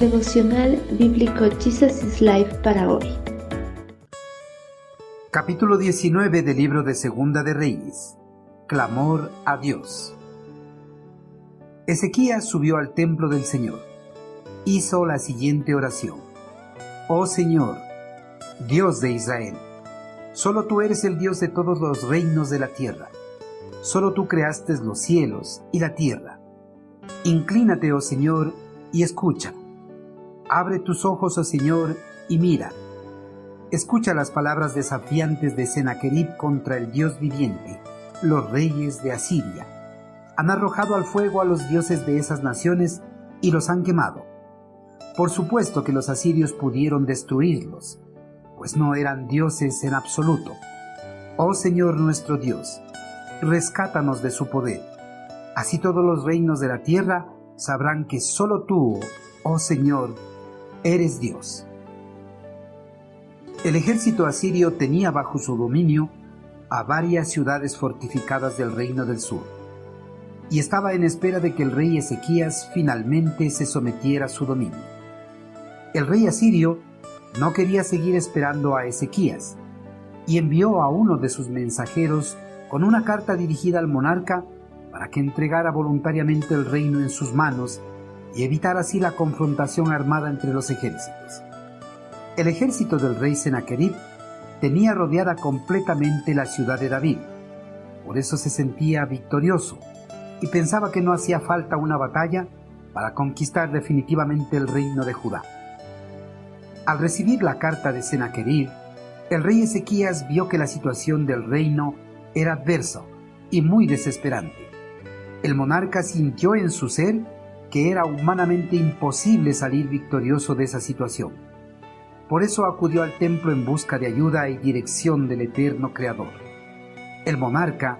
Devocional Bíblico Jesus is Life para hoy. Capítulo 19 del libro de Segunda de Reyes. Clamor a Dios. Ezequías subió al templo del Señor. Hizo la siguiente oración. Oh Señor, Dios de Israel, solo tú eres el Dios de todos los reinos de la tierra. Solo tú creaste los cielos y la tierra. Inclínate, oh Señor, y escucha. Abre tus ojos, oh Señor, y mira. Escucha las palabras desafiantes de Sennacherib contra el Dios viviente, los reyes de Asiria. Han arrojado al fuego a los dioses de esas naciones y los han quemado. Por supuesto que los asirios pudieron destruirlos, pues no eran dioses en absoluto. Oh Señor nuestro Dios, rescátanos de su poder. Así todos los reinos de la tierra sabrán que solo tú, oh Señor, eres Dios. El ejército asirio tenía bajo su dominio a varias ciudades fortificadas del reino del sur, y estaba en espera de que el rey Ezequías finalmente se sometiera a su dominio. El rey asirio no quería seguir esperando a Ezequías, y envió a uno de sus mensajeros con una carta dirigida al monarca para que entregara voluntariamente el reino en sus manos y evitar así la confrontación armada entre los ejércitos. El ejército del rey Sennacherib tenía rodeada completamente la ciudad de David, por eso se sentía victorioso y pensaba que no hacía falta una batalla para conquistar definitivamente el reino de Judá. Al recibir la carta de Sennacherib, el rey Ezequías vio que la situación del reino era adversa y muy desesperante. El monarca sintió en su ser era humanamente imposible salir victorioso de esa situación. Por eso acudió al templo en busca de ayuda y dirección del eterno Creador. El monarca,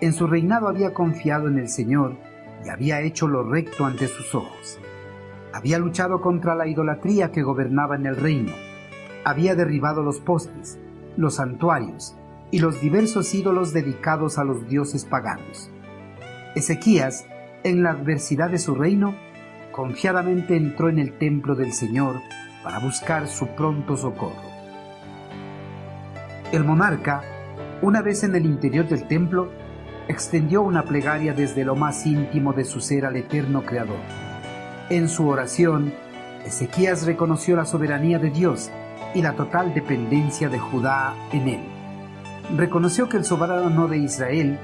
en su reinado había confiado en el Señor y había hecho lo recto ante sus ojos. Había luchado contra la idolatría que gobernaba en el reino. Había derribado los postes, los santuarios y los diversos ídolos dedicados a los dioses paganos. Ezequías, en la adversidad de su reino, confiadamente entró en el templo del Señor para buscar su pronto socorro. El monarca, una vez en el interior del templo, extendió una plegaria desde lo más íntimo de su ser al eterno Creador. En su oración, Ezequías reconoció la soberanía de Dios y la total dependencia de Judá en él reconoció que el soberano de Israel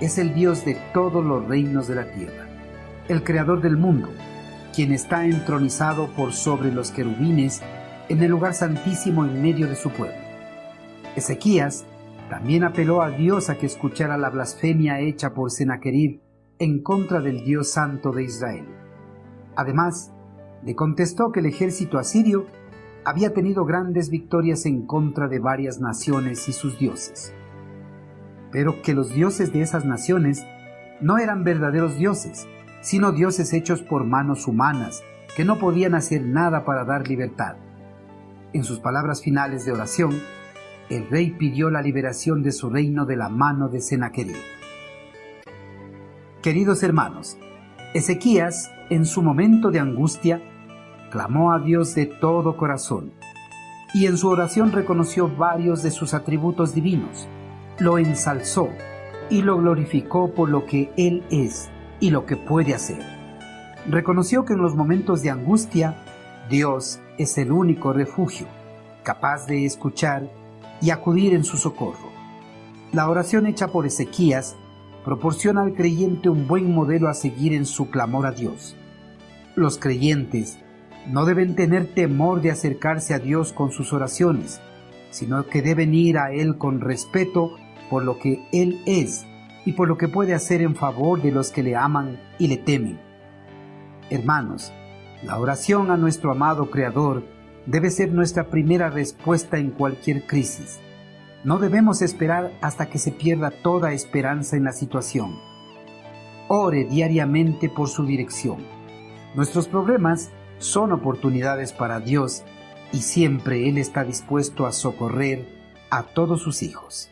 es el Dios de todos los reinos de la tierra, el creador del mundo, quien está entronizado por sobre los querubines en el lugar santísimo en medio de su pueblo. Ezequías también apeló a Dios a que escuchara la blasfemia hecha por Sennacherib en contra del Dios santo de Israel. Además, le contestó que el ejército asirio había tenido grandes victorias en contra de varias naciones y sus dioses, pero que los dioses de esas naciones no eran verdaderos dioses, sino dioses hechos por manos humanas, que no podían hacer nada para dar libertad. En sus palabras finales de oración, el rey pidió la liberación de su reino de la mano de Sennacherib. Queridos hermanos, Ezequías, en su momento de angustia, clamó a Dios de todo corazón y en su oración reconoció varios de sus atributos divinos, lo ensalzó y lo glorificó por lo que Él es y lo que puede hacer. Reconoció que en los momentos de angustia, Dios es el único refugio, capaz de escuchar y acudir en su socorro. La oración hecha por Ezequías proporciona al creyente un buen modelo a seguir en su clamor a Dios. Los creyentes no deben tener temor de acercarse a Dios con sus oraciones, sino que deben ir a Él con respeto por lo que Él es y por lo que puede hacer en favor de los que le aman y le temen. Hermanos, la oración a nuestro amado Creador debe ser nuestra primera respuesta en cualquier crisis. No debemos esperar hasta que se pierda toda esperanza en la situación. Ore diariamente por su dirección. Nuestros problemas son oportunidades para Dios y siempre Él está dispuesto a socorrer a todos sus hijos.